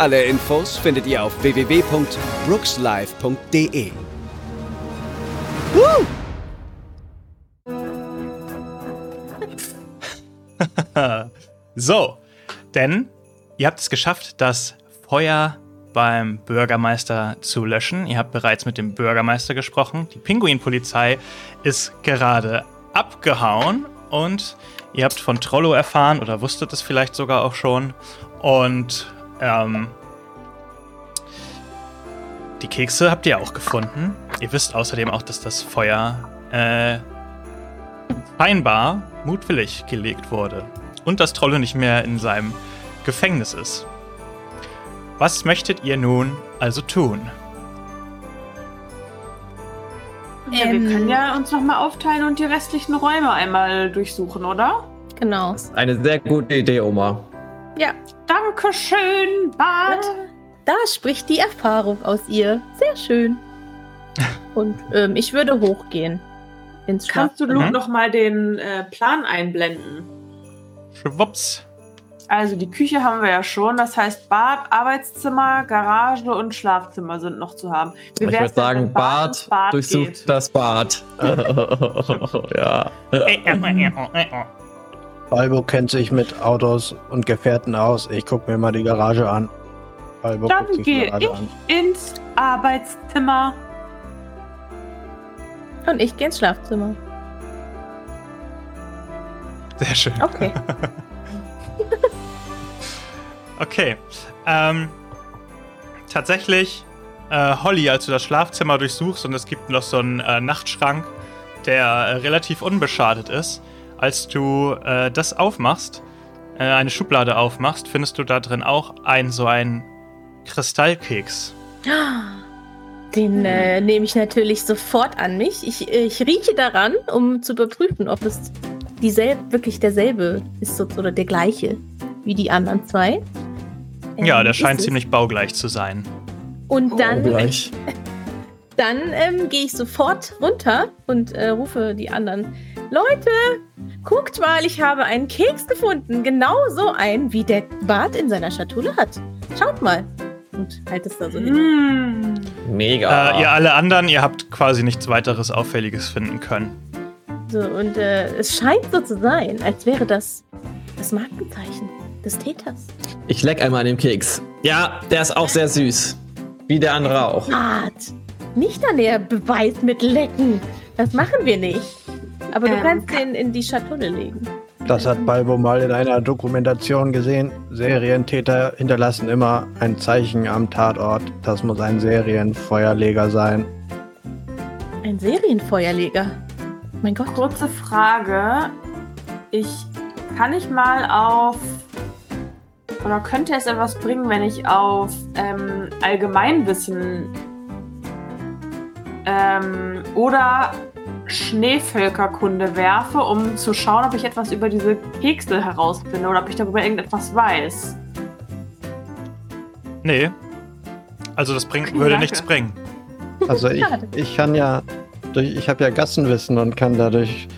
Alle Infos findet ihr auf www.brookslive.de. Woo! so, denn ihr habt es geschafft, das Feuer beim Bürgermeister zu löschen. Ihr habt bereits mit dem Bürgermeister gesprochen. Die Pinguinpolizei ist gerade abgehauen und ihr habt von Trollo erfahren oder wusstet es vielleicht sogar auch schon. Und ähm, die Kekse habt ihr auch gefunden. Ihr wisst außerdem auch, dass das Feuer äh, scheinbar mutwillig gelegt wurde. Und dass Trollo nicht mehr in seinem Gefängnis ist. Was möchtet ihr nun also tun? Ja, wir können ja uns nochmal aufteilen und die restlichen Räume einmal durchsuchen, oder? Genau. Das ist eine sehr gute Idee, Oma. Ja. Dankeschön, Bart. Da spricht die Erfahrung aus ihr. Sehr schön. Und ähm, ich würde hochgehen. Ins Kannst du. Luke noch mal den äh, Plan einblenden? Schwupps. Also die Küche haben wir ja schon. Das heißt, Bad, Arbeitszimmer, Garage und Schlafzimmer sind noch zu haben. Wie ich würde sagen, Bad, Bad durchsucht geht? das Bad. ja. Balbo kennt sich mit Autos und Gefährten aus. Ich gucke mir mal die Garage an. Balbo Dann gehe ich an. ins Arbeitszimmer. Und ich gehe ins Schlafzimmer. Sehr schön. Okay. Okay. Ähm, tatsächlich, äh, Holly, als du das Schlafzimmer durchsuchst und es gibt noch so einen äh, Nachtschrank, der äh, relativ unbeschadet ist, als du äh, das aufmachst, äh, eine Schublade aufmachst, findest du da drin auch ein so ein Kristallkeks. Den äh, nehme ich natürlich sofort an mich. Ich, ich rieche daran, um zu überprüfen, ob es dieselbe, wirklich derselbe ist oder der gleiche wie die anderen zwei. Ähm, Ja, der scheint es. ziemlich baugleich zu sein. Und dann, Gleich. dann ähm, gehe ich sofort runter und äh, rufe die anderen. Leute, guckt mal, ich habe einen Keks gefunden. Genau so einen, wie der Bart in seiner Schatulle hat. Schaut mal. Und halt es da so hin. Hm. Mega. Äh, ihr alle anderen, ihr habt quasi nichts weiteres Auffälliges finden können. So, und äh, es scheint so zu sein, als wäre das das Markenzeichen des Täters. Ich leck einmal an dem Keks. Ja, der ist auch sehr süß. Wie der andere auch. Bart, nicht an der Beweismittel lecken. Das machen wir nicht. Aber du Ähm, kannst ka- den in die Schatulle legen. Das hat Balbo mal in einer Dokumentation gesehen. Serientäter hinterlassen immer ein Zeichen am Tatort. Das muss ein Serienfeuerleger sein. Ein Serienfeuerleger. Mein Gott. Kurze Frage. Ich kann ich mal auf oder könnte es etwas bringen, wenn ich auf ähm, Allgemeinwissen ähm, oder Schneevölkerkunde werfe, um zu schauen, ob ich etwas über diese Kekse herausfinde oder ob ich darüber irgendetwas weiß. Nee. Also das bringt, würde danke. nichts bringen. Also ich, ich kann ja, durch, ich habe ja Gassenwissen und kann dadurch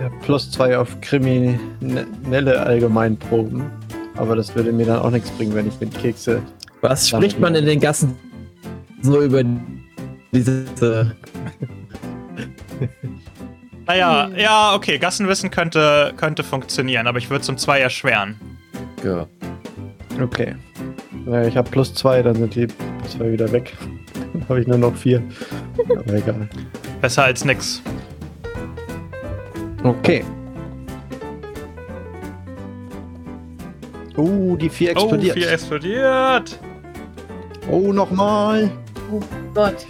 ja, plus zwei auf kriminelle Allgemeinproben. Aber das würde mir dann auch nichts bringen, wenn ich mit Kekse. Was spricht man in den Gassen so über diese. Naja, Hm. ja, okay, Gassenwissen könnte, könnte funktionieren, aber ich würde es um zwei erschweren. Ja. Okay. Ja, ich habe plus zwei, dann sind die zwei wieder weg. Dann habe ich nur noch vier. Aber egal. Besser als nix. Okay. Oh, die vier explodiert. Oh, vier explodiert. Oh, nochmal. Oh Gott.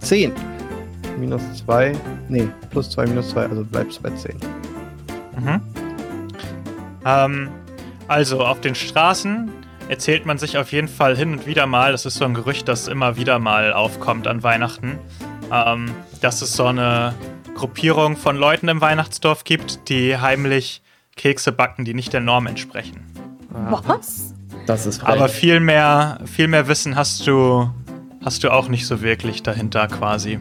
Zehn. Minus zwei. Nee, plus zwei, minus zwei, also bleibst bei zehn. Mhm. Ähm, also auf den Straßen erzählt man sich auf jeden Fall hin und wieder mal, das ist so ein Gerücht, das immer wieder mal aufkommt an Weihnachten, ähm, dass es so eine Gruppierung von Leuten im Weihnachtsdorf gibt, die heimlich Kekse backen, die nicht der Norm entsprechen. Was? Das ist frech. Aber viel mehr, viel mehr Wissen hast du, hast du auch nicht so wirklich dahinter quasi.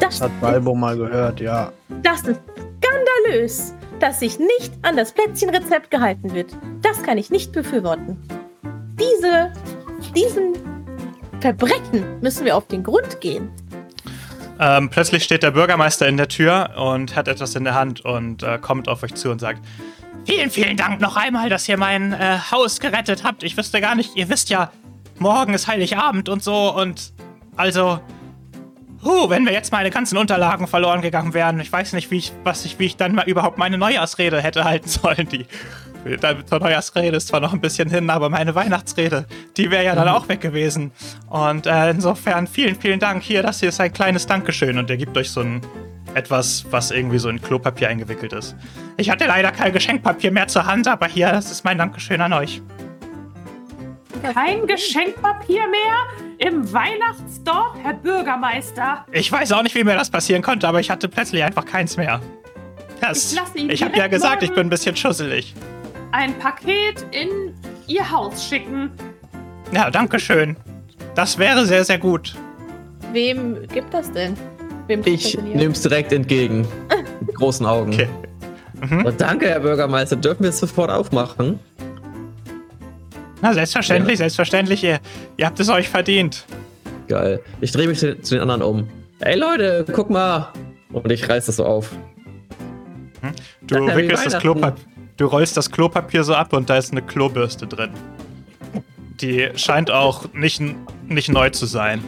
Das, Hat Balbo mal gehört, ja. das ist skandalös, dass sich nicht an das Plätzchenrezept gehalten wird. Das kann ich nicht befürworten. Diese, diesen Verbrechen müssen wir auf den Grund gehen. Ähm, plötzlich steht der Bürgermeister in der Tür und hat etwas in der Hand und äh, kommt auf euch zu und sagt: Vielen, vielen Dank noch einmal, dass ihr mein äh, Haus gerettet habt. Ich wüsste gar nicht, ihr wisst ja, morgen ist Heiligabend und so und also. Huh, wenn mir jetzt meine ganzen Unterlagen verloren gegangen wären, ich weiß nicht, wie ich, was ich, wie ich dann mal überhaupt meine Neujahrsrede hätte halten sollen. Die zur Neujahrsrede ist zwar noch ein bisschen hin, aber meine Weihnachtsrede, die wäre ja dann auch weg gewesen. Und äh, insofern vielen, vielen Dank. Hier, das hier ist ein kleines Dankeschön. Und er gibt euch so ein etwas, was irgendwie so in Klopapier eingewickelt ist. Ich hatte leider kein Geschenkpapier mehr zur Hand, aber hier, das ist mein Dankeschön an euch. Kein Geschenkpapier mehr im Weihnachtsdorf, Herr Bürgermeister. Ich weiß auch nicht, wie mir das passieren konnte, aber ich hatte plötzlich einfach keins mehr. Das, Ich ich habe ja gesagt, ich bin ein bisschen schusselig. Ein Paket in Ihr Haus schicken. Ja, Dankeschön. Das wäre sehr, sehr gut. Wem gibt das denn? Wem ich nehme es direkt entgegen. Mit großen Augen. Okay. Und danke, Herr Bürgermeister. Dürfen wir es sofort aufmachen? Na, selbstverständlich, selbstverständlich. Ihr, ihr habt es euch verdient. Geil. Ich drehe mich zu zu den anderen um. Ey Leute, guck mal. Und ich reiß das so auf. Du Ja, wickelst das. Klopapier. Du rollst das Klopapier so ab und da ist eine Klobürste drin. Die scheint auch nicht, nicht neu zu sein.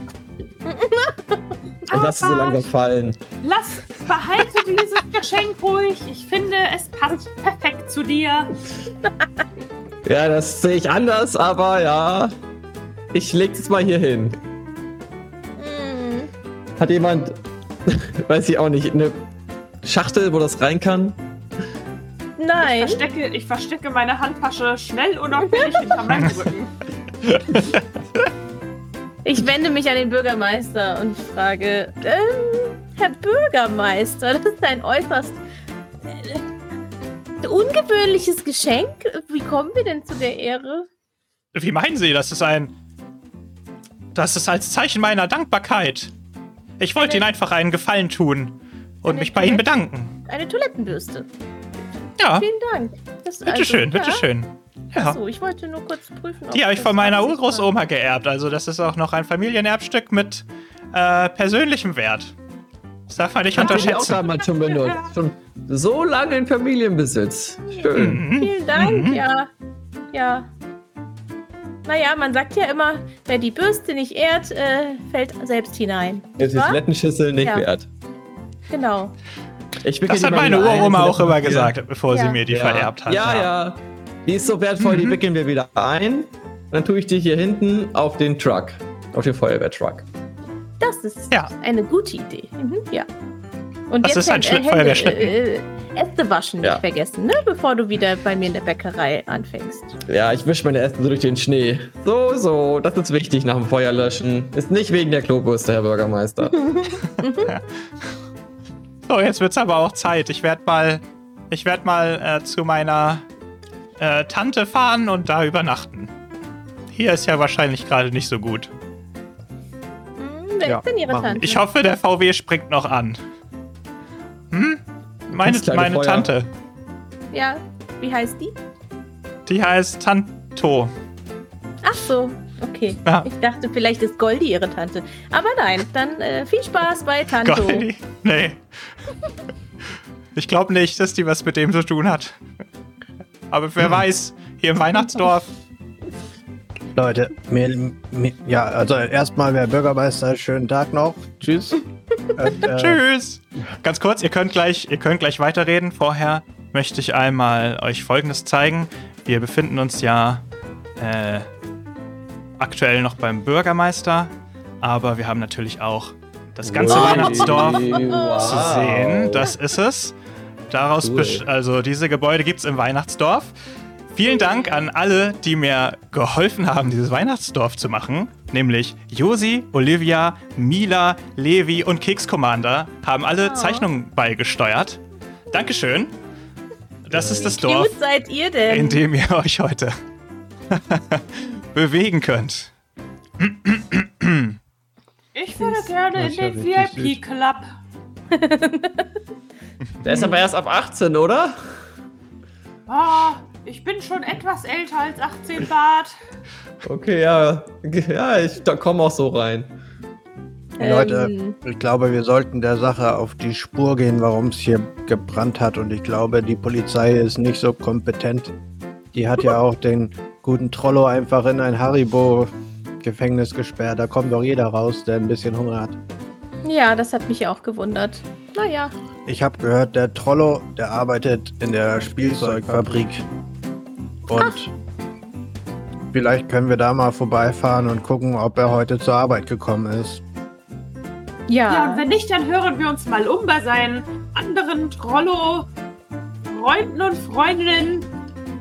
Und lass es so langsam fallen. Lass, behalte dieses Geschenk ruhig. Ich finde, es passt perfekt zu dir. Ja, das sehe ich anders, aber ja. Ich leg es mal hier hin. Hm, Hat jemand, weiß ich auch nicht, eine Schachtel, wo das rein kann? Ich Nein. verstecke, ich verstecke meine Handtasche schnell und auffällig hinter meinem Rücken. Ich wende mich an den Bürgermeister und frage, ähm, Herr Bürgermeister, das ist ein äußerst äh, ungewöhnliches Geschenk. Wie kommen wir denn zu der Ehre? Wie meinen Sie, das ist ein. Das ist als Zeichen meiner Dankbarkeit. Ich wollte Ihnen einfach einen Gefallen tun und mich bei Ihnen bedanken. Eine Toilettenbürste. Ja, Vielen Dank. Das, bitteschön, also, bitteschön. Ja. Achso, ich wollte nur kurz prüfen. Die habe ich von meiner Urgroßoma geerbt. Also, das ist auch noch ein Familienerbstück mit äh, persönlichem Wert. Das darf man nicht Hab ich auch unterschätzen. damals schon benutzt. Schon so lange in Familienbesitz. Schön. Mhm. Vielen Dank, Mhm. ja. Ja. Naja, man sagt ja immer, wer die Bürste nicht ehrt, äh, fällt selbst hinein. Jetzt ist Was? Toilettenschüssel nicht Ja. wert. Genau. Das die hat meine Uroma auch immer gesagt, bevor sie Ja. mir die ja. vererbt hat. Ja, ja. Die ist so wertvoll, die Mhm. wickeln wir wieder ein. Dann tue ich die hier hinten auf den Truck. Auf den Feuerwehrtruck. Das ist Ja. eine gute Idee. Mhm, ja. Und Das ist ein Schlitt- Feuerwehrschlitten. äh, Äste waschen Ja. nicht vergessen, ne? bevor du wieder bei mir in der Bäckerei anfängst. Ja, ich wische meine Äste so durch den Schnee. So, so. Das ist wichtig nach dem Feuer löschen. Ist nicht wegen der Klobürste, Herr Bürgermeister. So, jetzt wird's aber auch Zeit. Ich werde mal, ich werd mal äh, zu meiner äh, Tante fahren und da übernachten. Hier ist ja wahrscheinlich gerade nicht so gut. Hm, wer Ja, ist denn ihre. Tante? Ich hoffe, der VW springt noch an. Hm? Meine, meine Feuer. Tante. Ja, wie heißt die? Die heißt Tanto. Ach so, okay. Ja. Ich dachte, vielleicht ist Goldi ihre Tante. Aber nein, dann äh, viel Spaß bei Tanto. Goldi? Nee. Ich glaube nicht, dass die was mit dem zu tun hat. Aber wer weiß, hier im Weihnachtsdorf. Leute, mir, mir, ja, also erstmal, Herr Bürgermeister, schönen Tag noch. Tschüss. Und, äh, Tschüss. Ganz kurz, ihr könnt gleich, ihr könnt gleich weiterreden. Vorher möchte ich einmal euch Folgendes zeigen. Wir befinden uns ja äh, aktuell noch beim Bürgermeister, aber wir haben natürlich auch das ganze Wow. Weihnachtsdorf Wow. zu sehen. Das ist es. Daraus, Cool. also diese Gebäude gibt es im Weihnachtsdorf. Vielen Dank an alle, die mir geholfen haben, dieses Weihnachtsdorf zu machen. Nämlich Josi, Olivia, Mila, Levi und Keks Commander haben alle Oh. Zeichnungen beigesteuert. Dankeschön. Das ist das Wie Dorf, cute seid ihr denn? in dem ihr euch heute bewegen könnt. Ich würde gerne in den VIP-Club. Der ist aber erst ab 18, oder? Ah, ich bin schon etwas älter als 18 Bart. Okay, ja. Ja, ich da komme auch so rein. Leute, Ähm, ich glaube, wir sollten der Sache auf die Spur gehen, warum es hier gebrannt hat. Und ich glaube, die Polizei ist nicht so kompetent. Die hat ja auch den guten Trollo einfach in ein Haribo-Gefängnis gesperrt. Da kommt doch jeder raus, der ein bisschen Hunger hat. ja, das hat mich auch gewundert. Naja, Ich habe gehört, der Trollo, der arbeitet in der Spielzeugfabrik. Und vielleicht können wir da mal vorbeifahren und gucken, ob er heute zur Arbeit gekommen ist. ja. Ja, und wenn nicht, dann hören wir uns mal um bei seinen anderen Trollo, Freunden und Freundinnen,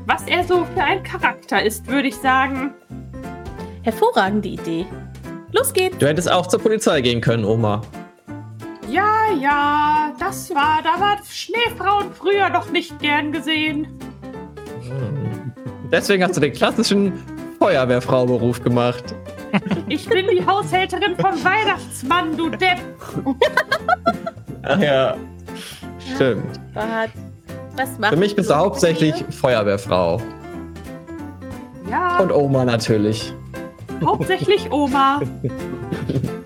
was er so für ein Charakter ist, würde ich sagen. hervorragende Idee. Los geht's. Du hättest auch zur Polizei gehen können, Oma. Ja, ja, das war, da war Schneefrauen früher noch nicht gern gesehen. Deswegen hast du den klassischen Feuerwehrfrau-Beruf gemacht. Ich bin die Haushälterin vom Weihnachtsmann, du Depp. Ach ja. Stimmt. Bart, was macht Für mich bist du hauptsächlich Feuerwehrfrau. Ja, Und Oma natürlich. hauptsächlich Oma.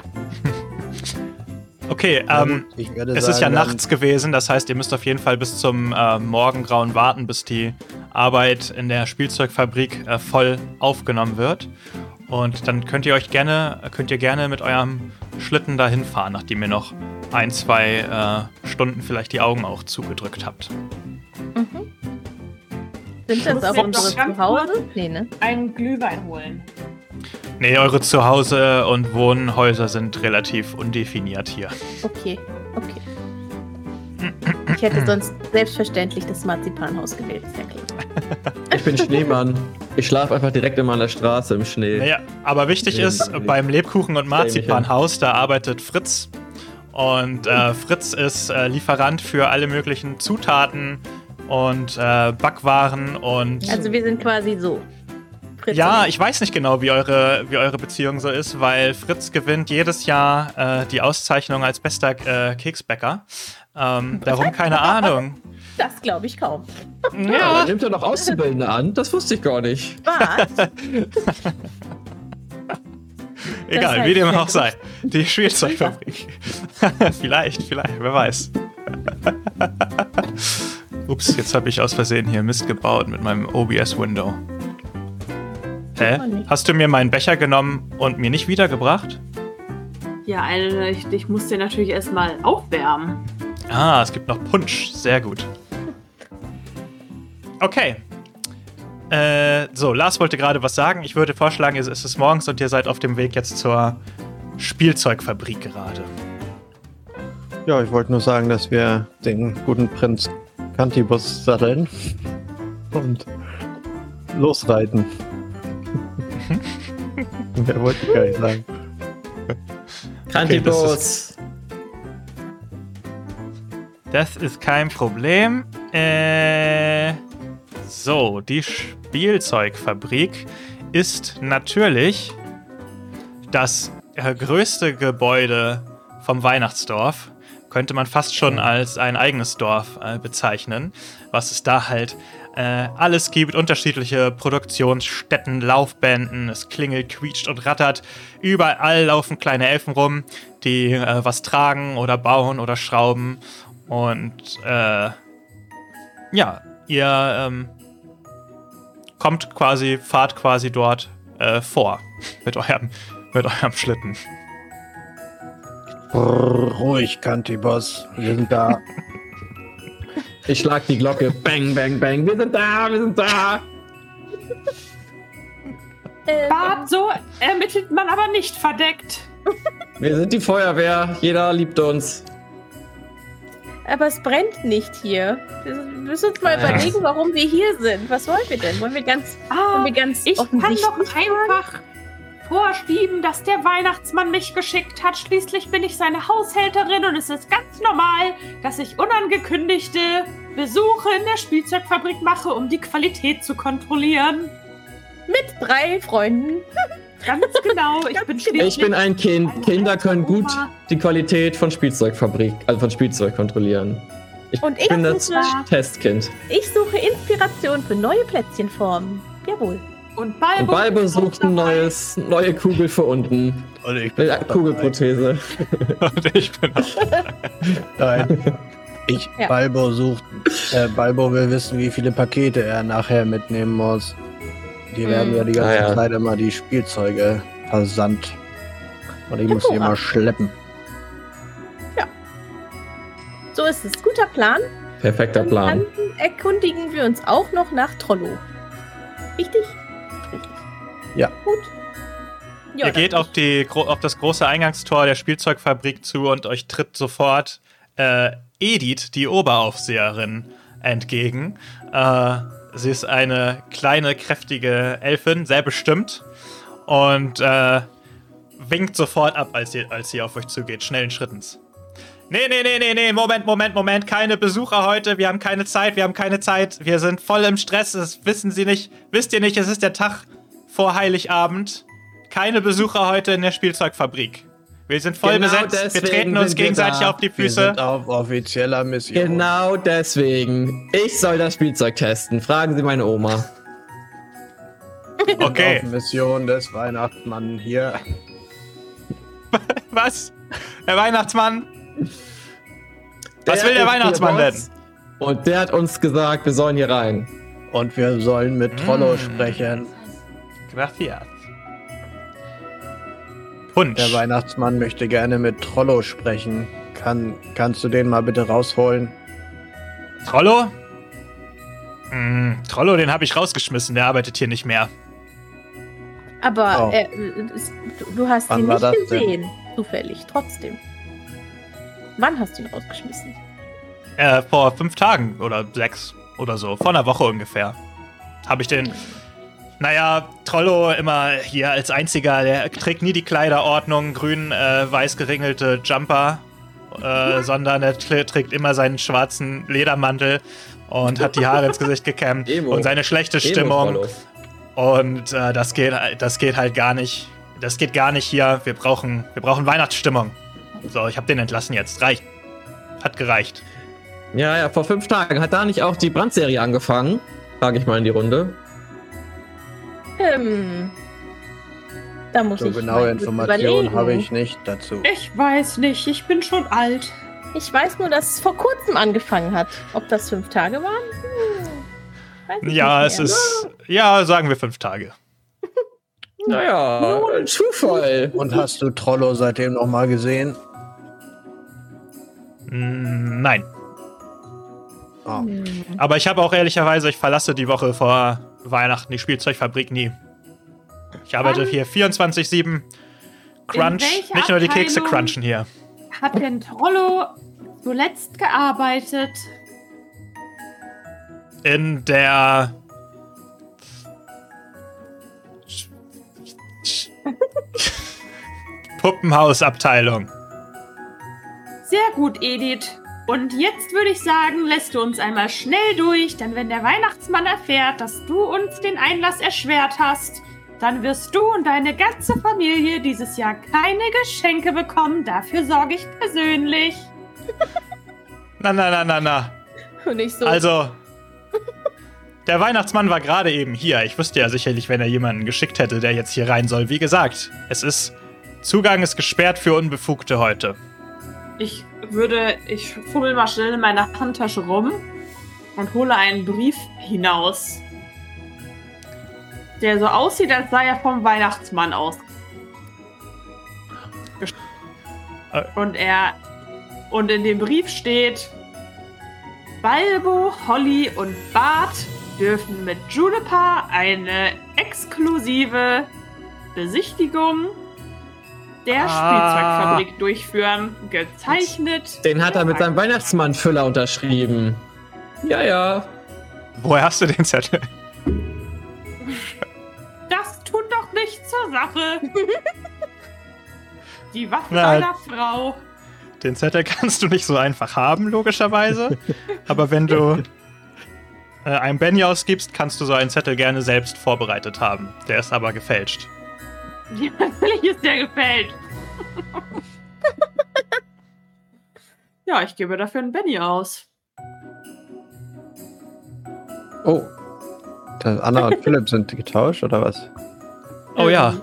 Okay, ähm, ich werde es ist ja sagen, dann- nachts gewesen, das heißt, ihr müsst auf jeden Fall bis zum äh, Morgengrauen warten, bis die Arbeit in der Spielzeugfabrik äh, voll aufgenommen wird. Und dann könnt ihr euch gerne, könnt ihr gerne mit eurem Schlitten dahin fahren, nachdem ihr noch ein, zwei äh, Stunden vielleicht die Augen auch zugedrückt habt. Sind das auch jetzt unsere Zuhause? Nee, ne? Einen Glühwein holen. Nee, eure Zuhause und Wohnhäuser sind relativ undefiniert hier. Okay, okay. Ich hätte sonst selbstverständlich das Marzipanhaus gewählt, ist ja klar. Ich bin Schneemann. Ich schlafe einfach direkt immer an der Straße im Schnee. Naja, aber wichtig ist, beim Lebkuchen- und Marzipanhaus, da arbeitet Fritz. Und äh, Fritz ist äh, Lieferant für alle möglichen Zutaten und äh, Backwaren und. Also wir sind quasi so. Fritz ja, ich weiß nicht genau, wie eure, wie eure Beziehung so ist, weil Fritz gewinnt jedes Jahr äh, die Auszeichnung als bester äh, Keksbäcker. Ähm, darum keine Ahnung. Das glaube ich kaum. Ja, aber nimmt er noch Auszubildende an? Das wusste ich gar nicht. Was? Egal, wie dem auch sei. Die Spielzeugfabrik. vielleicht, vielleicht, wer weiß. Ups, jetzt habe ich aus Versehen hier Mist gebaut mit meinem OBS-Window. Hä? Hast du mir meinen Becher genommen und mir nicht wiedergebracht? Ja, eine, ich, ich muss den natürlich erstmal aufwärmen. Ah, es gibt noch Punsch. Sehr gut. Okay. Äh, so, Lars wollte gerade was sagen. Ich würde vorschlagen, es ist morgens und ihr seid auf dem Weg jetzt zur Spielzeugfabrik gerade. Ja, ich wollte nur sagen, dass wir den guten Prinz Cantibus satteln und losreiten. Mehr wollte ich gar nicht sagen. Kantibus. Das ist kein Problem. Äh, so, die Spielzeugfabrik ist natürlich das äh, größte Gebäude vom Weihnachtsdorf. Könnte man fast schon als ein eigenes Dorf äh, bezeichnen, was es da halt äh, alles gibt. Unterschiedliche Produktionsstätten, Laufbänden, es klingelt, quietscht und rattert. Überall laufen kleine Elfen rum, die äh, was tragen oder bauen oder schrauben. Und äh, ja, ihr ähm, kommt quasi, fahrt quasi dort äh, vor mit eurem, mit eurem Schlitten. Brrr, ruhig, Cantibus. Wir sind da. Ich schlag die Glocke. Bang, bang, bang. Wir sind da, wir sind da. Äh, Bart, so ermittelt man aber nicht verdeckt. Wir sind die Feuerwehr. Jeder liebt uns. Aber es brennt nicht hier. Wir müssen uns mal Ja. überlegen, warum wir hier sind. Was wollen wir denn? Wollen wir ganz, wollen Ah, wir ganz ich kann doch fragen? einfach vorschieben, dass der Weihnachtsmann mich geschickt hat. Schließlich bin ich seine Haushälterin und es ist ganz normal, dass ich unangekündigte Besuche in der Spielzeugfabrik mache, um die Qualität zu kontrollieren. mit drei Freunden. Ganz genau. Ich bin schließlich Ich bin ein Kind. Kinder können gut die Qualität von Spielzeugfabrik, also von Spielzeug kontrollieren. Ich Und ich bin das suche- Testkind. Ich suche Inspiration für neue Plätzchenformen. Jawohl. Und Balbo, Und Balbo sucht ein neues, neue Kugel für unten. Und ich bin dabei. Kugelprothese. Und ich bin auch. Nein. Ich, Ja. Balbo sucht, äh, Balbo will wissen, wie viele Pakete er nachher mitnehmen muss. Die werden Mm. ja die ganze Ah, ja. Zeit immer die Spielzeuge versandt. Und ich muss die immer schleppen. So ist es. Guter Plan. Perfekter Und Plan. dann erkundigen wir uns auch noch nach Trollo. Richtig? Richtig. Ja. Gut. Ja, Ihr geht auf, die, auf das große Eingangstor der Spielzeugfabrik zu und euch tritt sofort äh, Edith, die Oberaufseherin, entgegen. Äh, sie ist eine kleine, kräftige Elfin, sehr bestimmt. Und äh, winkt sofort ab, als sie, als sie auf euch zugeht, schnellen Schrittens. Nee, nee, nee, nee, nee, Moment, Moment, Moment, keine Besucher heute, wir haben keine Zeit, wir haben keine Zeit, wir sind voll im Stress, das wissen Sie nicht, wisst ihr nicht, es ist der Tag vor Heiligabend. Keine Besucher heute in der Spielzeugfabrik. Wir sind voll Genau besetzt, wir treten uns wir gegenseitig da. auf die Wir Füße. sind auf offizieller Mission. Genau deswegen. Ich soll das Spielzeug testen. Fragen Sie meine Oma. Okay, Auf Mission des Weihnachtsmanns hier. was? Der Weihnachtsmann? Was will der Weihnachtsmann denn? Und der hat uns gesagt, wir sollen hier rein. Und wir sollen mit Trollo Mm. sprechen. Gracias. Punsch. Der Weihnachtsmann möchte gerne mit Trollo sprechen. Kann, kannst du den mal bitte rausholen? Trollo? Mm, Trollo, den habe ich rausgeschmissen, der arbeitet hier nicht mehr. Aber Oh. äh, du, hast Wann ihn nicht das denn? gesehen. Zufällig, trotzdem. Wann hast du ihn rausgeschmissen? Äh, vor fünf Tagen oder sechs oder so. Vor einer Woche ungefähr. Habe ich den. Naja, Trollo immer hier als einziger, der trägt nie die Kleiderordnung, grün, äh, weiß geringelte Jumper, äh, sondern er tr- trägt immer seinen schwarzen Ledermantel und hat die Haare ins Gesicht gekämmt Emo. und seine schlechte Stimmung. Und äh, das, geht, das geht halt gar nicht. Das geht gar nicht hier. Wir brauchen, wir brauchen Weihnachtsstimmung. So, ich habe den entlassen jetzt. Reicht. Hat gereicht. Ja, ja, vor fünf Tagen. Hat da nicht auch die Brandserie angefangen? Frage ich mal in die Runde. Ähm, da muss So ich genaue Informationen habe ich nicht dazu. Ich weiß nicht, ich bin schon alt. Ich weiß nur, dass es vor kurzem angefangen hat. Ob das fünf Tage waren? Hm, Ja, es ist. Ja, sagen wir fünf Tage. Naja, Zufall. Und hast du Trollo seitdem noch mal gesehen? Nein. Oh. Aber ich habe auch ehrlicherweise, ich verlasse die Woche vor Weihnachten die Spielzeugfabrik nie. Ich arbeite Wann? hier 24-7. Crunch. Nicht nur die Kekse crunchen hier. Hat denn Trollo zuletzt gearbeitet? In der. Puppenhausabteilung. Sehr gut, Edith. Und jetzt würde ich sagen, lässt du uns einmal schnell durch, denn wenn der Weihnachtsmann erfährt, dass du uns den Einlass erschwert hast, dann wirst du und deine ganze Familie dieses Jahr keine Geschenke bekommen. Dafür sorge ich persönlich. Na, na, na, na, na. Und ich so, Also, der Weihnachtsmann war gerade eben hier. Ich wüsste ja sicherlich, wenn er jemanden geschickt hätte, der jetzt hier rein soll. Wie gesagt, es ist. Zugang ist gesperrt für Unbefugte heute. Ich würde, ich fummel mal schnell in meiner Handtasche rum und hole einen Brief hinaus, der so aussieht, als sei er vom Weihnachtsmann aus. Äh. Und er, und in dem Brief steht, Balbo, Holly und Bart dürfen mit Juniper eine exklusive Besichtigung der Ah. Spielzeugfabrik durchführen. Gezeichnet. Den hat er mit seinem. Weihnachtsmann-Füller unterschrieben. Ja, ja. Woher hast du den Zettel? Das tut doch nichts zur Sache. Die Waffe Na, meiner Frau. Den Zettel kannst du nicht so einfach haben, logischerweise. Aber wenn du äh, einen Benny ausgibst, kannst du so einen Zettel gerne selbst vorbereitet haben. Der ist aber gefälscht. Ja, natürlich ist der gefällt. ja, ich gebe dafür einen Benny aus. Oh. Das Anna und Philipp sind getauscht, oder was? Oh ja.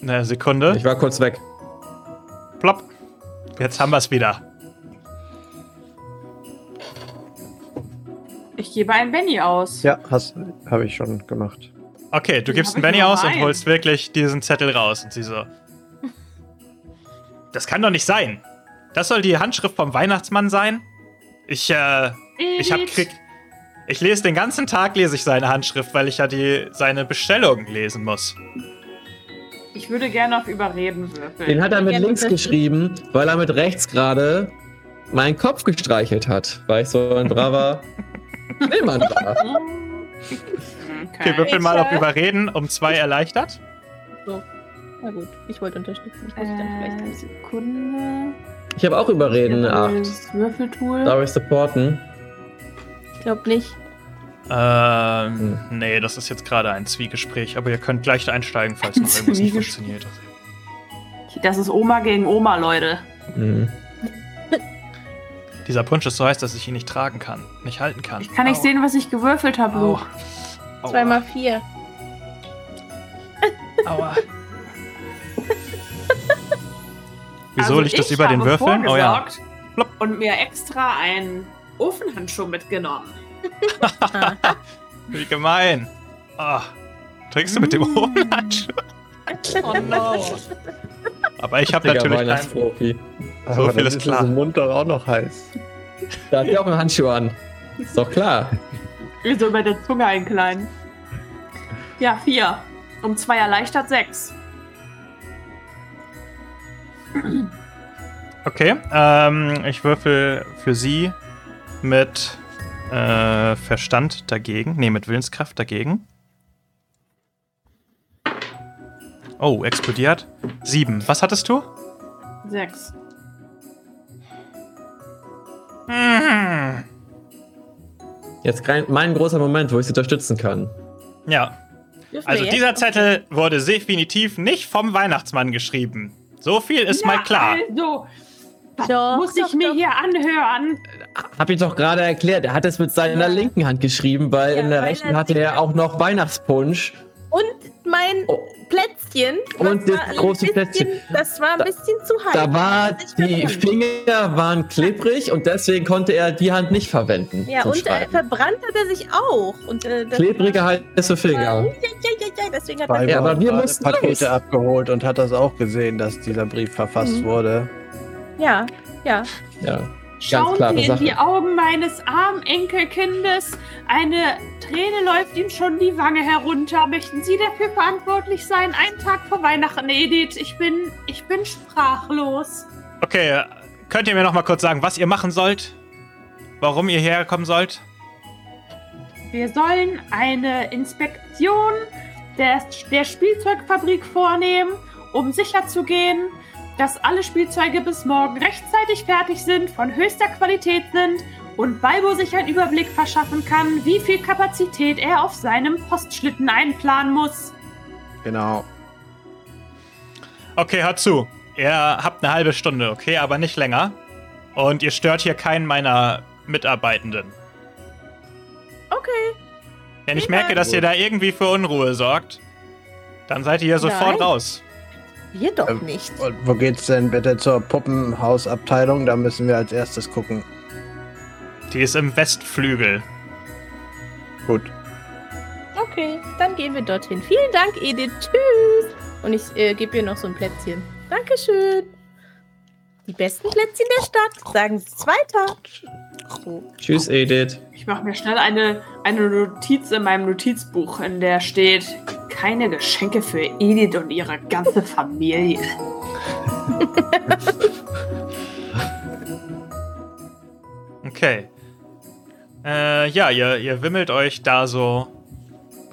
Eine Sekunde. Ich war kurz weg. Plopp. Jetzt haben wir es wieder. Ich gebe einen Benny aus. Ja, hast, habe ich schon gemacht. Okay, du gibst einen Benny aus und holst wirklich diesen Zettel raus. Und sie so. Das kann doch nicht sein. Das soll die Handschrift vom Weihnachtsmann sein? Ich, äh, ich hab krieg. Ich lese den ganzen Tag lese ich seine Handschrift, weil ich ja die seine Bestellung lesen muss. Ich würde gerne auf Überreden würfeln. Den hat er mit links geschrieben, weil er mit rechts gerade meinen Kopf gestreichelt hat, weil ich so ein braver Schneemann war. Okay, würfel mal auf Äh. Überreden um zwei erleichtert. Na gut, ich wollte unterstützen. Ich muss dann Äh, vielleicht. Sekunde. Ich habe auch überreden, eine 8. Das Würfeltool. Darf ich supporten? Ich glaube nicht. Ähm, nee, das ist jetzt gerade ein Zwiegespräch, aber ihr könnt gleich einsteigen, falls noch irgendwas nicht funktioniert. Das ist Oma gegen Oma, Leute. Mhm. Dieser Punsch ist so heiß, dass ich ihn nicht tragen kann, nicht halten kann. Ich kann nicht Au. sehen, was ich gewürfelt habe. Luke. Aua. Zweimal vier. Aua. Wieso Also liegt das über den Würfeln? Oh ja. Plopp. Und mir extra einen Ofenhandschuh mitgenommen. Wie gemein. Ah, trinkst du mit dem Mm. Ohrenhandschuh? Oh no. Aber ich habe natürlich keinen. Weihnachtsprofi. So viel ist klar. im Mund doch auch noch heiß. Da hat ja auch einen Handschuh an. Ist doch klar. So über der Zunge ein kleinen. Ja, vier. Um zwei erleichtert sechs. Okay, ähm, ich würfel für sie mit äh, Verstand dagegen. Nee, mit Willenskraft dagegen. Oh, explodiert. Sieben. Was hattest du? Sechs. Mhm. Jetzt mein großer Moment, wo ich sie unterstützen kann. Ja, also dieser Zettel wurde definitiv nicht vom Weihnachtsmann geschrieben. So viel ist mal klar. Also, was Doch, muss ich doch, mir doch. hier anhören? Hab ich doch gerade erklärt. Er hat es mit seiner linken Hand geschrieben, weil Ja, in der rechten hatte er auch noch Weihnachtspunsch. Und mein Oh. Plätzchen. Und das das war ein große bisschen, Plätzchen. Das war ein Da- bisschen zu heiß. Da war ist die. Finger waren klebrig und deswegen konnte er die Hand nicht verwenden. Ja, und äh, verbrannt hat er sich auch. Und, äh, Klebrige heiße Finger. ja, ja, ja, deswegen hat er Ja, aber wir mussten Pakete los. abgeholt und hat das auch gesehen, dass dieser Brief verfasst Mhm. wurde. Ja, ja. Ja. Schauen Sie in Sache. die Augen meines armen Enkelkindes. Eine Träne läuft ihm schon die Wange herunter. Möchten Sie dafür verantwortlich sein? Ein Tag vor Weihnachten, Edith. Ich bin, ich bin sprachlos. Okay, äh, könnt ihr mir noch mal kurz sagen, was ihr machen sollt? Warum ihr hierher kommen sollt? Wir sollen eine Inspektion der, der Spielzeugfabrik vornehmen, um sicherzugehen, dass alle Spielzeuge bis morgen rechtzeitig fertig sind, von höchster Qualität sind und Balbo sich einen Überblick verschaffen kann, wie viel Kapazität er auf seinem Postschlitten einplanen muss. Genau. Okay, hört zu. Ihr habt eine halbe Stunde, okay, aber nicht länger. Und ihr stört hier keinen meiner Mitarbeitenden. Okay. Wenn ich merke, dass ihr da irgendwie für Unruhe sorgt, dann seid ihr hier sofort Nein. raus. Wir doch Ähm, nicht. Und wo geht's denn bitte zur Puppenhausabteilung? Da müssen wir als erstes gucken. Die ist im Westflügel. Gut. Okay, dann gehen wir dorthin. Vielen Dank, Edith. Tschüss. Und ich äh, gebe ihr noch so ein Plätzchen. Dankeschön. Die besten Plätzchen der Stadt. Sagen Sie es weiter. Tschüss, Edith. Ich mache mir schnell eine, eine Notiz in meinem Notizbuch, in der steht: Keine Geschenke für Edith und ihre ganze Familie. Okay. Äh, ja, ihr, ihr wimmelt euch da so.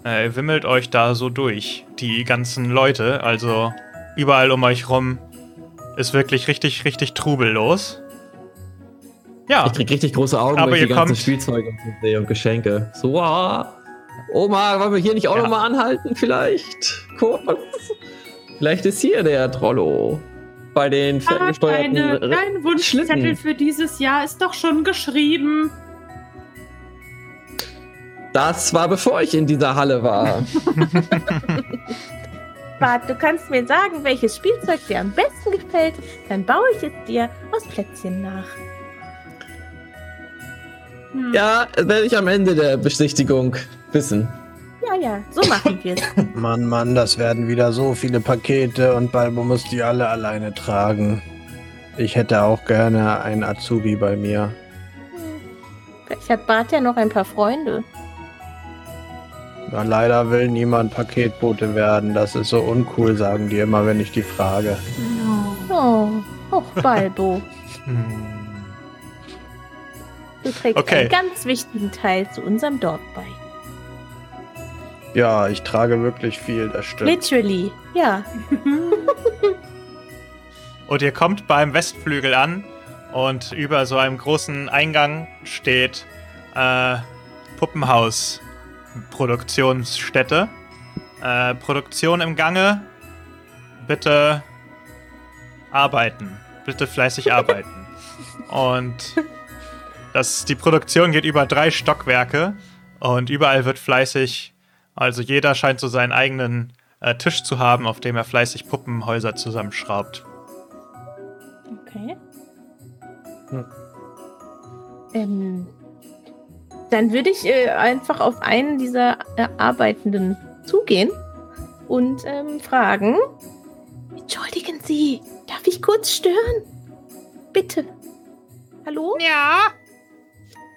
Äh, ihr wimmelt euch da so durch. Die ganzen Leute. Also überall um euch rum ist wirklich richtig, richtig trubellos. Ja. Ich krieg richtig große Augen, Aber ihr die ganzen kommt- Spielzeuge und Geschenke. So, wow. Oma, wollen wir hier nicht auch Ja. noch mal anhalten vielleicht? Kurz. Vielleicht ist hier der Trollo. Bei den Ah, ferngesteuerten R- dein Wunschzettel Schlitten. für dieses Jahr ist doch schon geschrieben. Das war bevor ich in dieser Halle war. Bart, du kannst mir sagen, welches Spielzeug dir am besten gefällt. Dann baue ich es dir aus Plätzchen nach. Hm. ja, werde ich am Ende der Besichtigung wissen. Ja, ja, so machen wir es. Mann, Mann, das werden wieder so viele Pakete und Balbo muss die alle alleine tragen. Ich hätte auch gerne einen Azubi bei mir. Vielleicht hat Bart ja noch ein paar Freunde. Ja, leider will niemand Paketbote werden. Das ist so uncool, sagen die immer, wenn ich die frage. Oh, oh Balbo. Hm. Du trägst Okay. einen ganz wichtigen Teil zu unserem Dorf bei. Ja, ich trage wirklich viel, das stimmt. Literally, ja. Und ihr kommt beim Westflügel an und über so einem großen Eingang steht äh, Puppenhaus Produktionsstätte. Äh, Produktion im Gange. Bitte arbeiten. Bitte fleißig arbeiten. Und das, die Produktion geht über drei Stockwerke und überall wird fleißig, also jeder scheint so seinen eigenen äh, Tisch zu haben, auf dem er fleißig Puppenhäuser zusammenschraubt. Okay. Hm. Ähm, dann würde ich äh, einfach auf einen dieser äh, Arbeitenden zugehen und ähm, fragen: Entschuldigen Sie, darf ich kurz stören? Bitte. Hallo? Ja,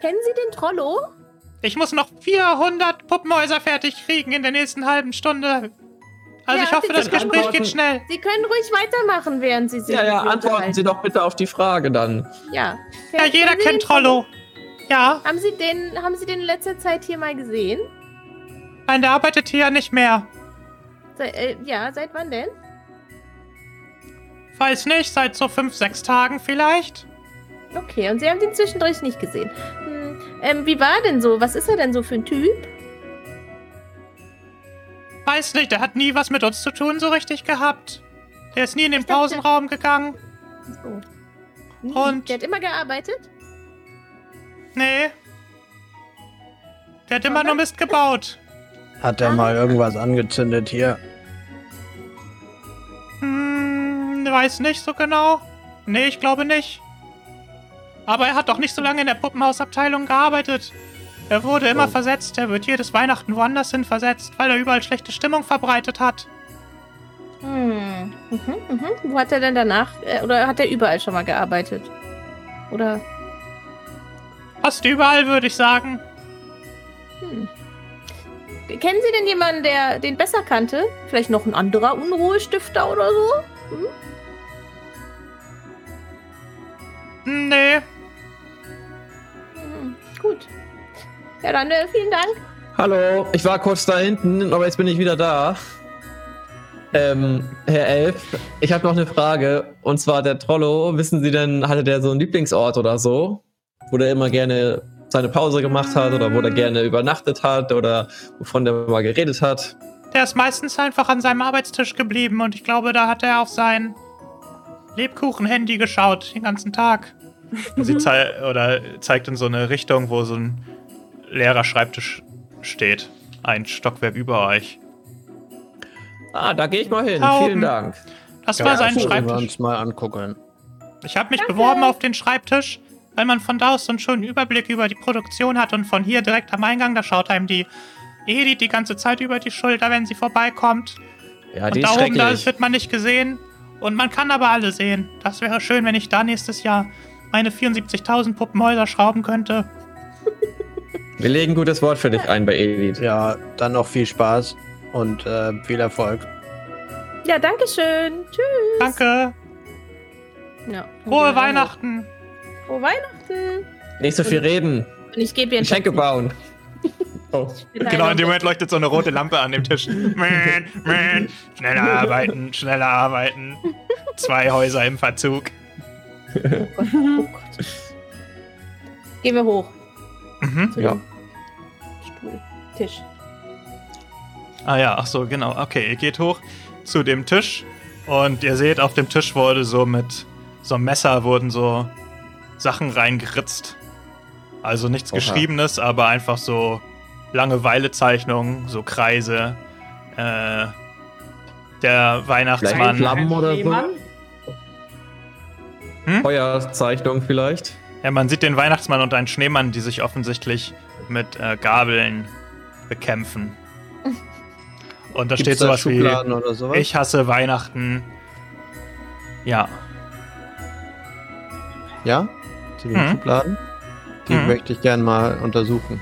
Kennen Sie den Trollo? ich muss noch 400 Puppenhäuser fertig kriegen in der nächsten halben Stunde. Also Ja, ich hoffe, das Gespräch antworten. geht schnell. Sie können ruhig weitermachen, während Sie sich Ja, ja, antworten Sie doch bitte auf die Frage dann. Ja. Ja, jeder Sie kennt den Trollo. Ja, Haben Sie den, haben Sie den in letzter Zeit hier mal gesehen? nein, der arbeitet hier ja nicht mehr. Se äh, ja, seit wann denn? Weiß nicht, seit so fünf, sechs Tagen vielleicht. Okay, und Sie haben den zwischendurch nicht gesehen. Hm, ähm, wie war denn so? Was ist er denn so für ein Typ? Weiß nicht, der hat nie was mit uns zu tun so richtig gehabt. Der ist nie in den dachte- Pausenraum gegangen. So. Nie. Und- Der hat immer gearbeitet? Nee. Der hat immer nur Mist gebaut. Hat er mal irgendwas angezündet hier? Hm, weiß nicht so genau. Nee, ich glaube nicht. Aber er hat doch nicht so lange in der Puppenhausabteilung gearbeitet. Er wurde immer Oh. versetzt. Er wird jedes Weihnachten woanders hin versetzt, weil er überall schlechte Stimmung verbreitet hat. Hm. Mhm, mhm. Wo hat er denn danach, äh, oder hat er überall schon mal gearbeitet? Oder, Fast überall, würde ich sagen. hm. Kennen Sie denn jemanden, der den besser kannte? Vielleicht noch ein anderer Unruhestifter oder so? Hm, Nee. Hm. Gut. Ja, dann äh, vielen Dank. Hallo, ich war kurz da hinten, aber jetzt bin ich wieder da. Ähm, Herr Elf, ich habe noch eine Frage. Und zwar der Trollo, wissen Sie denn, hatte der so einen Lieblingsort oder so? Wo der immer gerne seine Pause gemacht hat oder wo der gerne übernachtet hat oder wovon der mal geredet hat? Der ist meistens einfach an seinem Arbeitstisch geblieben und ich glaube, da hat er auf sein Lebkuchen-Handy geschaut den ganzen Tag. Und sie zei oder zeigt in so eine Richtung, wo so ein leerer Schreibtisch steht. Ein Stockwerk über euch. Ah, da gehe ich mal hin. Da Vielen. Dank. Das Ja, war sein das müssen wir Schreibtisch. uns mal angucken. Ich habe mich beworben auf den Schreibtisch, weil man von da aus so einen schönen Überblick über die Produktion hat und von hier direkt am Eingang, da schaut einem die Edith die ganze Zeit über die Schulter, wenn sie vorbeikommt. Ja, die und ist da oben, da wird man nicht gesehen. Und man kann aber alle sehen. Das wäre schön, wenn ich da nächstes Jahr meine 74.000 Puppenhäuser schrauben könnte. Wir legen gutes Wort für dich ein bei Elite. Ja, dann noch viel Spaß und äh, viel Erfolg. Ja, danke schön. Tschüss. Danke. Ja, Frohe. Weihnachten. Frohe Weihnachten. Nicht so viel reden. Und ich gebe dir ein Geschenke bauen. Oh. Genau, in dem Moment leuchtet so eine rote Lampe an dem Tisch. Man, man. Schneller arbeiten, schneller arbeiten. Zwei Häuser im Verzug. Oh Gott. Gehen wir hoch. Mhm. Ja. Stuhl. Tisch. Ah ja, ach so, genau. Okay, ihr geht hoch zu dem Tisch und ihr seht, auf dem Tisch wurde so mit so einem Messer wurden so Sachen reingeritzt. Also nichts Oha. Geschriebenes, aber einfach so Langeweilezeichnungen, so Kreise. Äh, der Weihnachtsmann. Flammen oder so. Schneemann? Feuerzeichnung vielleicht. Ja, man sieht den Weihnachtsmann und einen Schneemann, die sich offensichtlich mit äh, Gabeln bekämpfen. Und da Gibt's steht da sowas wie: Schubladen oder sowas? Ich hasse Weihnachten. Ja. Ja? Zu den Mhm. Schubladen? Die Mhm. möchte ich gern mal untersuchen.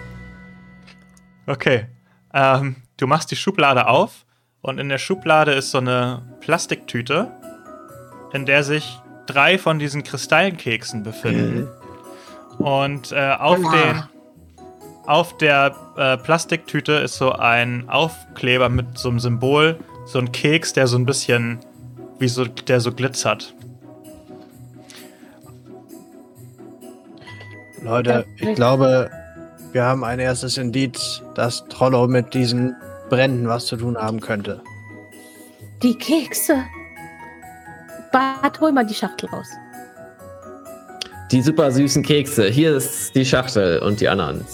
Okay. Ähm, du machst die Schublade auf und in der Schublade ist so eine Plastiktüte, in der sich drei von diesen Kristallkeksen befinden. Und äh, auf, den, auf der äh, Plastiktüte ist so ein Aufkleber mit so einem Symbol, so ein Keks, der so ein bisschen wie so, der so glitzert. Leute, ich glaube, wir haben ein erstes Indiz, dass Trollo mit diesen Bränden was zu tun haben könnte. Die Kekse. Bart, hol mal die Schachtel raus. Die super süßen Kekse. Hier ist die Schachtel und die anderen.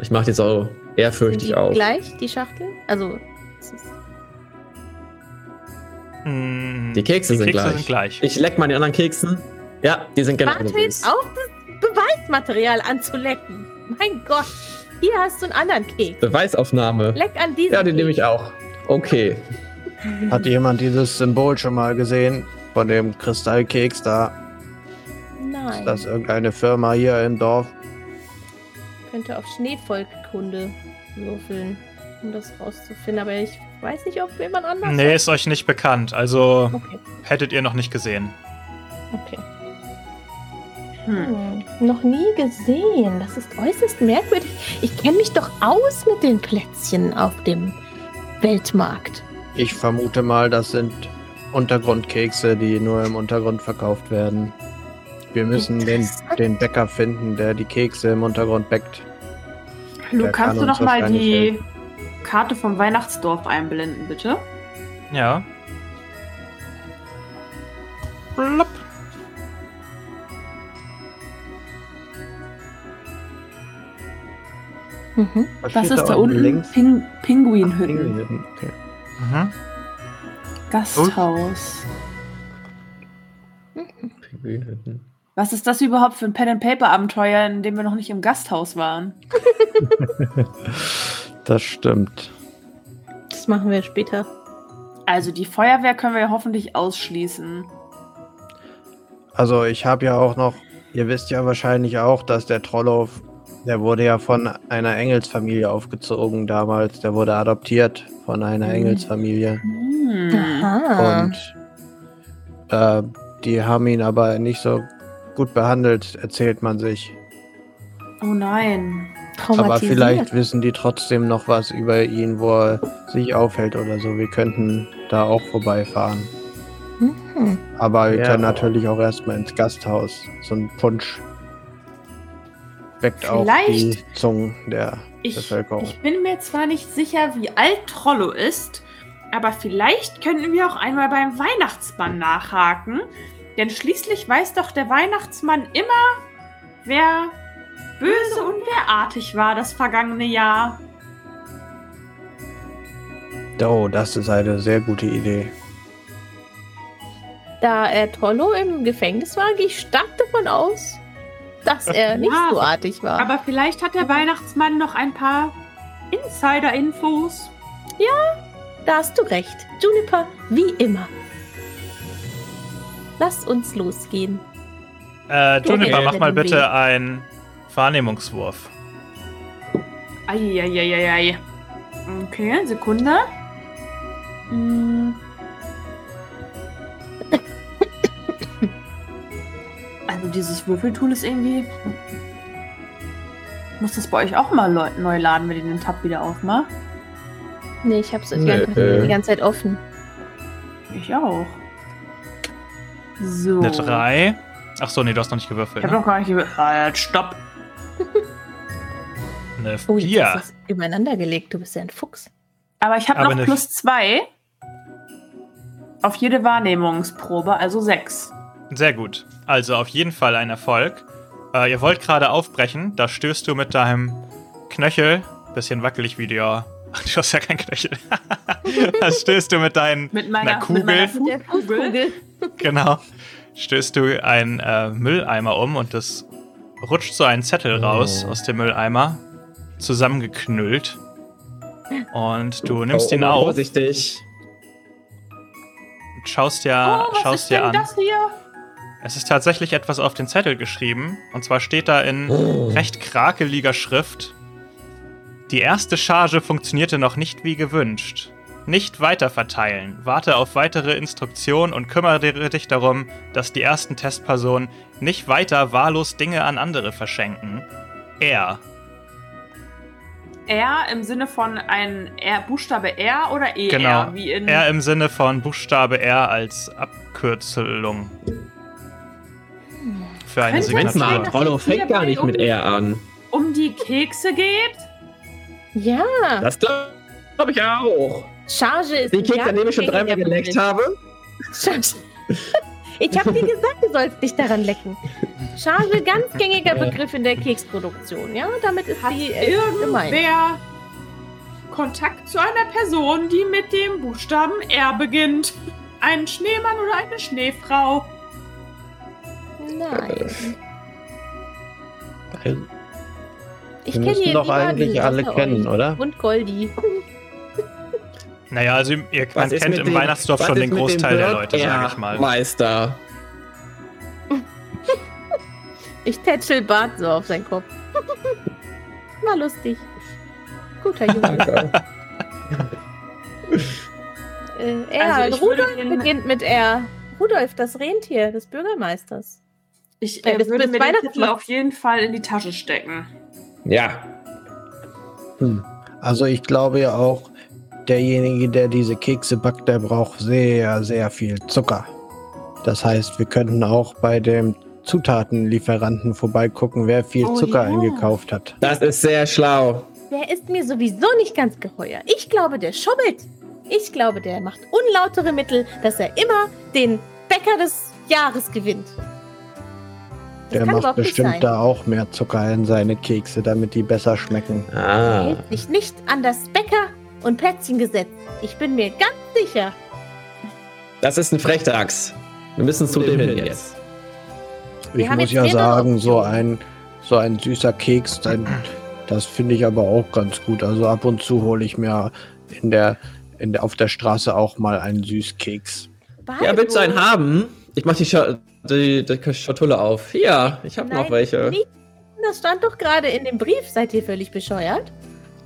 Ich mache die so Sind ehrfürchtig die auf. gleich, die Schachtel? Also, Hm, Die Kekse, sind, gleich. sind gleich. Ich leck mal die anderen Keksen. Ja, die sind genau Bart auch, das Beweismaterial anzulecken. Mein Gott. Hier hast du einen anderen Keks. Beweisaufnahme. Leck an diesen Ja, den nehme ich auch. Okay. Hat jemand dieses Symbol schon mal gesehen? Von dem Kristallkeks da? Nein. Ist das irgendeine Firma hier im Dorf? könnte auf Schneevolkkunde würfeln, um das rauszufinden. Aber ich weiß nicht, ob jemand anders. Nee, ist euch nicht bekannt. Also Okay, hättet ihr noch nicht gesehen. okay. Hm. Hm, noch nie gesehen. Das ist äußerst merkwürdig. Ich kenne mich doch aus mit den Plätzchen auf dem Weltmarkt. Ich vermute mal, das sind Untergrundkekse, die nur im Untergrund verkauft werden. Wir müssen den, den Bäcker finden, der die Kekse im Untergrund bäckt. Lu, Der kannst kann du noch mal die helfen. Karte vom Weihnachtsdorf einblenden, bitte? Ja. Blub. Mhm. Was Das ist da unten links? Ping Pinguinhütten. Pinguinhütten, Okay. Mhm. Gasthaus. Pinguinhütten. Was ist das überhaupt für ein Pen-and-Paper-Abenteuer, in dem wir noch nicht im Gasthaus waren? Das stimmt. Das machen wir später. Also die Feuerwehr können wir ja hoffentlich ausschließen. Also ich habe ja auch noch, ihr wisst ja wahrscheinlich auch, dass der Trollow, der wurde ja von einer Engelsfamilie aufgezogen damals. Der wurde adoptiert von einer Mhm. Engelsfamilie. Hm. Aha. Und äh, die haben ihn aber nicht so gut behandelt, erzählt man sich. Oh nein. Aber vielleicht wissen die trotzdem noch was über ihn, wo er sich aufhält oder so. Wir könnten da auch vorbeifahren. Mhm. Aber wir Ja. können natürlich auch erstmal ins Gasthaus. So ein Punsch weckt auch die Vielleicht- Zungen der Ich, Bevölkerung. ich bin mir zwar nicht sicher, wie alt Trollo ist, aber vielleicht könnten wir auch einmal beim Weihnachtsmann nachhaken. Denn schließlich weiß doch der Weihnachtsmann immer, wer böse und wer artig war das vergangene Jahr. Oh, das ist eine sehr gute Idee. Da er Trollo im Gefängnis war, gehe ich stark davon aus, dass er nicht Ja, so artig war. Aber vielleicht hat der Weihnachtsmann noch ein paar Insider-Infos. da hast du recht. Juniper, wie immer. Lass uns losgehen. Äh, Juniper, mach mal bitte Weg. einen Wahrnehmungswurf. Eieieiei. Okay, Sekunde. Hm. Dieses Würfeltool ist irgendwie... Muss das bei euch auch mal neu laden, wenn ihr den Tab wieder aufmacht? Nee, ich hab's die Nö. ganze, die ganze Zeit offen. Ich auch. So. Eine 3. Ach so, nee, du hast noch nicht Ich gewürfelt. hab Ne? noch gar nicht gewürfelt. Halt, stopp. Eine Oh, jetzt 4. hast du es übereinander gelegt. Du bist ja ein Fuchs. Aber ich habe Aber noch plus zwei auf jede Wahrnehmungsprobe, also sechs. Sehr gut. Also auf jeden Fall ein Erfolg. Äh, ihr wollt gerade aufbrechen, da stößt du mit deinem Knöchel, bisschen wackelig wie der. Ach, du hast ja kein Knöchel. da stößt du mit deinen Mit meiner, einer Kugel, Mit meiner genau, stößt du einen äh, Mülleimer um und es rutscht so ein Zettel raus aus dem Mülleimer, zusammengeknüllt. Und du nimmst Oh, ihn oh, auf, Vorsichtig. schaust dir, Oh, was schaust ist dir denn an. das hier? Es ist tatsächlich etwas auf den Zettel geschrieben. Und zwar steht da in Oh. recht krakeliger Schrift: Die erste Charge funktionierte noch nicht wie gewünscht. Nicht weiter verteilen. Warte auf weitere Instruktionen und kümmere dich darum, dass die ersten Testpersonen nicht weiter wahllos Dinge an andere verschenken. Er. R im Sinne von ein R, Buchstabe R oder ER? Genau. Wie in Er im Sinne von Buchstabe R als Abkürzung. Für eine sein, mal, Rollo fängt gar nicht mit um- R an. um die Kekse geht? Ja, Das glaube glaub ich auch. Charge ist Den ein Keks, ganz an dem ich schon dreimal geleckt habe. Charge. Ich habe dir gesagt, du sollst dich daran lecken. Charge, ganz gängiger Begriff in der Keksproduktion. Ja, damit ist die äh. Irgendwer Kontakt zu einer Person, die mit dem Buchstaben R beginnt? Ein Schneemann oder eine Schneefrau? Nein. Ich Wir kenne müssen hier doch eigentlich alle kennen, euch. oder? Und Goldi. Naja, also ihr, man kennt im dem- Weihnachtsdorf schon den Großteil der Leute, sag ich mal. Meister. Ich tätschel Bart so auf seinen Kopf. War lustig. Guter Junge. Äh. Also ich würde Rudolf beginnt mit R. Rudolf, das Rentier des Bürgermeisters. Ich Äh, bis- würde bis mir den Titel auf jeden Fall in die Tasche stecken. ja. Also ich glaube ja auch, derjenige, der diese Kekse backt, der braucht sehr, sehr viel Zucker. Das heißt, wir könnten auch bei dem Zutatenlieferanten vorbeigucken, wer viel Oh Zucker ja. eingekauft hat. Das ist sehr schlau. Der ist mir sowieso nicht ganz geheuer. Ich glaube, der schummelt. Ich glaube, der macht unlautere Mittel, dass er immer den Bäcker des Jahres gewinnt. Der macht bestimmt sein. da auch mehr Zucker in seine Kekse, damit die besser schmecken. Er Ah. hält sich nicht an das Bäcker- und Plätzchengesetz. Ich bin mir ganz sicher. Das ist ein Frechdachs. Wir müssen zu dem hin jetzt. Ich muss jetzt ja sagen, so ein, so ein süßer Keks, dann, das finde ich aber auch ganz gut. Also ab und zu hole ich mir in der, in der, auf der Straße auch mal einen Süßkeks. Ja, willst du einen haben? Ich mach die, die, die Schatulle auf. Hier, ich habe noch welche. nicht. Das stand doch gerade in dem Brief. Seid ihr völlig bescheuert?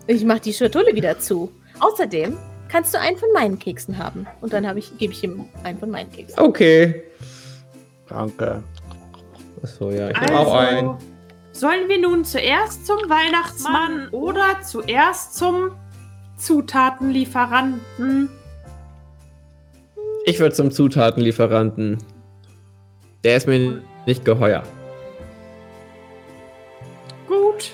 Ich mach die Schatulle wieder zu. Außerdem kannst du einen von meinen Keksen haben. Und dann habe ich, gebe ich ihm einen von meinen Keksen. Okay. Danke. Achso, ja, ich nehme auch einen. Also, sollen wir nun zuerst zum Weihnachtsmann oder zuerst zum Zutatenlieferanten? Ich würde zum Zutatenlieferanten. Der ist mir nicht geheuer. Gut.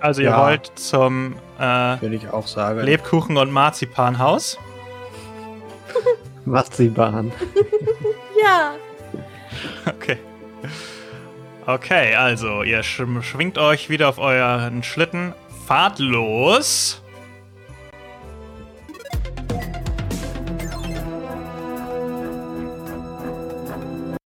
Also ihr Ja. wollt zum äh, Würde ich auch sagen. Lebkuchen- und Marzipanhaus. Marzipan. Ja. Okay. Okay, also ihr sch schwingt euch wieder auf euren Schlitten, fahrt los